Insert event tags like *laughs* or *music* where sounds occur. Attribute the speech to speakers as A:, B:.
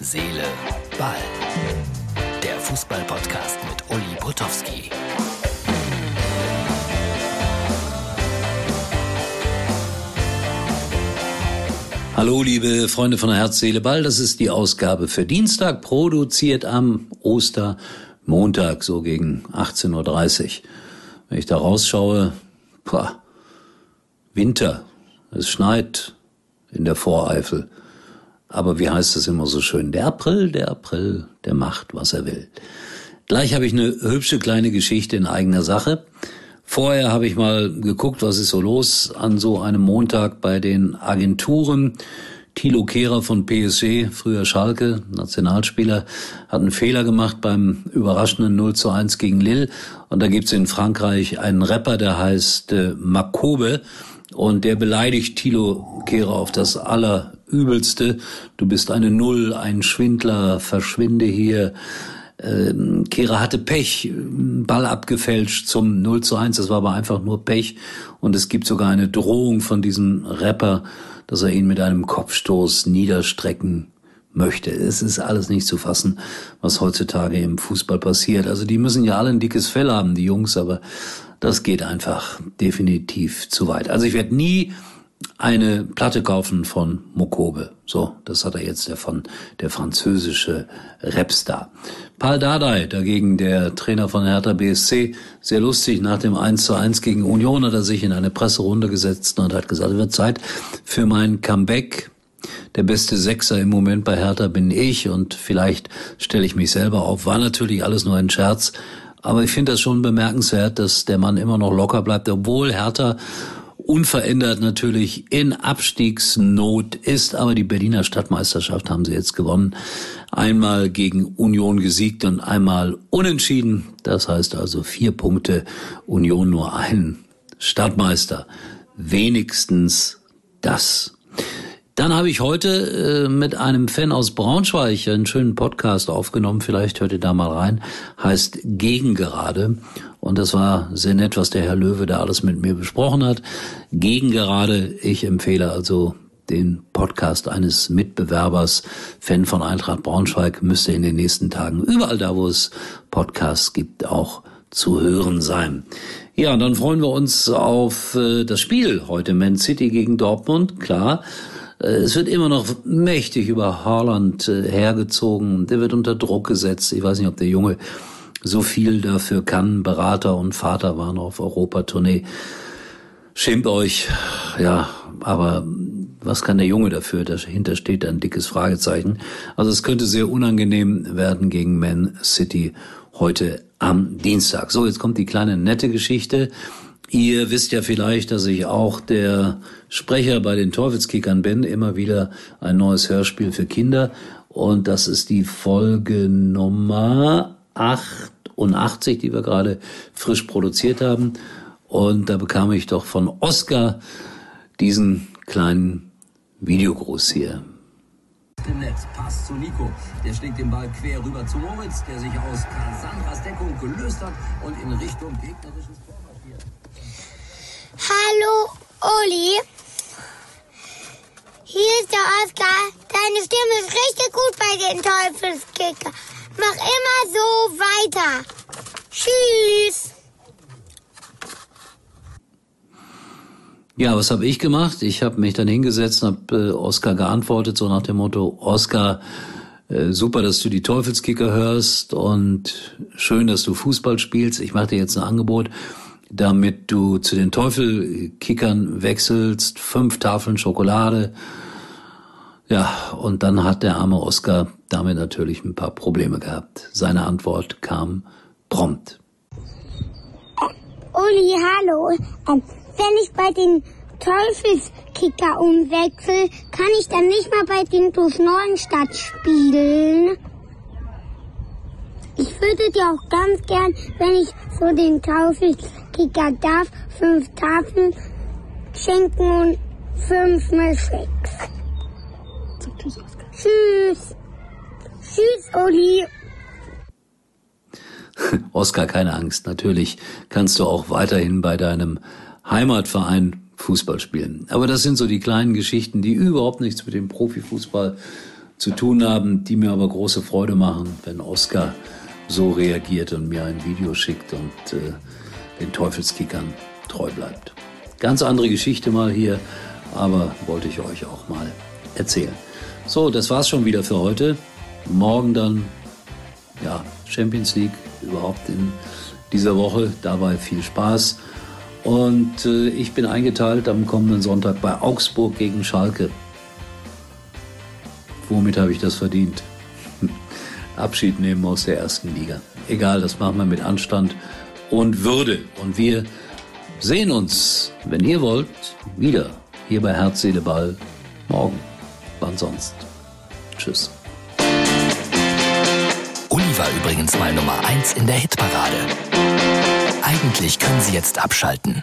A: Seele, Ball. Der Fußball-Podcast mit Uli Potowski.
B: Hallo, liebe Freunde von Herz, Seele, Ball. Das ist die Ausgabe für Dienstag, produziert am Ostermontag, so gegen 18.30 Uhr. Wenn ich da rausschaue, boah, Winter. Es schneit in der Voreifel. Aber wie heißt es immer so schön? Der April, der April, der macht, was er will. Gleich habe ich eine hübsche kleine Geschichte in eigener Sache. Vorher habe ich mal geguckt, was ist so los an so einem Montag bei den Agenturen. Thilo Kehrer von PSG, früher Schalke, Nationalspieler, hat einen Fehler gemacht beim überraschenden 0 zu 1 gegen Lille. Und da gibt's in Frankreich einen Rapper, der heißt äh, Makobe. Und der beleidigt Thilo Kehrer auf das Allerübelste. Du bist eine Null, ein Schwindler, verschwinde hier. Ähm, Kehrer hatte Pech, Ball abgefälscht zum 0 zu 1, das war aber einfach nur Pech. Und es gibt sogar eine Drohung von diesem Rapper, dass er ihn mit einem Kopfstoß niederstrecken möchte. Es ist alles nicht zu fassen, was heutzutage im Fußball passiert. Also die müssen ja alle ein dickes Fell haben, die Jungs, aber das geht einfach definitiv zu weit. Also ich werde nie eine Platte kaufen von Mokobe. So, das hat er jetzt davon, der französische Rapstar. Paul Dardai, dagegen der Trainer von Hertha BSC, sehr lustig, nach dem 1 zu 1 gegen Union hat er sich in eine Presserunde gesetzt und hat gesagt, es wird Zeit für mein Comeback. Der beste Sechser im Moment bei Hertha bin ich und vielleicht stelle ich mich selber auf. War natürlich alles nur ein Scherz, aber ich finde das schon bemerkenswert, dass der Mann immer noch locker bleibt, obwohl Hertha unverändert natürlich in Abstiegsnot ist, aber die Berliner Stadtmeisterschaft haben sie jetzt gewonnen. Einmal gegen Union gesiegt und einmal unentschieden. Das heißt also vier Punkte, Union nur einen Stadtmeister. Wenigstens das. Dann habe ich heute äh, mit einem Fan aus Braunschweig einen schönen Podcast aufgenommen. Vielleicht hört ihr da mal rein. Heißt Gegengerade. Und das war sehr nett, was der Herr Löwe da alles mit mir besprochen hat. Gegengerade. Ich empfehle also den Podcast eines Mitbewerbers, Fan von Eintracht Braunschweig, müsste in den nächsten Tagen überall da, wo es Podcasts gibt, auch zu hören sein. Ja, dann freuen wir uns auf äh, das Spiel heute Man City gegen Dortmund. Klar, es wird immer noch mächtig über Haaland äh, hergezogen. Der wird unter Druck gesetzt. Ich weiß nicht, ob der Junge so viel dafür kann. Berater und Vater waren auf Europatournee. Schämt euch, ja, aber was kann der Junge dafür? Dahinter steht ein dickes Fragezeichen. Also es könnte sehr unangenehm werden gegen Man City heute am Dienstag. So, jetzt kommt die kleine nette Geschichte. Ihr wisst ja vielleicht, dass ich auch der Sprecher bei den Teufelskickern bin, immer wieder ein neues Hörspiel für Kinder. Und das ist die Folge Nummer 88, die wir gerade frisch produziert haben. Und da bekam ich doch von Oscar diesen kleinen Videogruß hier.
C: Netz. Pass zu Nico. Der schlägt den Ball quer rüber zu Moritz, der sich aus Cassandras Deckung gelöst hat und in Richtung gegnerisches Tor.
D: Hallo, Oli. Hier ist der Oskar. Deine Stimme ist richtig gut bei den Teufelskicker. Mach immer so weiter. Tschüss.
B: Ja, was habe ich gemacht? Ich habe mich dann hingesetzt und habe äh, Oskar geantwortet, so nach dem Motto, Oskar, äh, super, dass du die Teufelskicker hörst und schön, dass du Fußball spielst. Ich mache dir jetzt ein Angebot damit du zu den Teufelkickern wechselst, fünf Tafeln Schokolade. Ja, und dann hat der arme Oscar damit natürlich ein paar Probleme gehabt. Seine Antwort kam prompt.
D: Uli, hallo. Ähm, wenn ich bei den Teufelskicker umwechsel, kann ich dann nicht mal bei den TuS Neuenstadt spielen? Ich würde dir auch ganz gern, wenn ich so den Teufelskicker darf, fünf Tafeln schenken und fünf Milchshakes.
E: Tschüss, Oskar.
D: Tschüss. Tschüss, Uli. *laughs*
B: Oskar, keine Angst. Natürlich kannst du auch weiterhin bei deinem Heimatverein Fußball spielen. Aber das sind so die kleinen Geschichten, die überhaupt nichts mit dem Profifußball zu tun haben, die mir aber große Freude machen, wenn Oscar so reagiert und mir ein Video schickt und äh, den Teufelskickern treu bleibt. Ganz andere Geschichte mal hier, aber wollte ich euch auch mal erzählen. So, das war's schon wieder für heute. Morgen dann, ja, Champions League überhaupt in dieser Woche. Dabei viel Spaß. Und äh, ich bin eingeteilt am kommenden Sonntag bei Augsburg gegen Schalke. Womit habe ich das verdient? *laughs* Abschied nehmen aus der ersten Liga. Egal, das machen wir mit Anstand und Würde. Und wir sehen uns, wenn ihr wollt, wieder hier bei Herz, Seele, Ball. Morgen. Wann sonst? Tschüss.
A: Uli war übrigens mal Nummer 1 in der Hitparade. Eigentlich können Sie jetzt abschalten.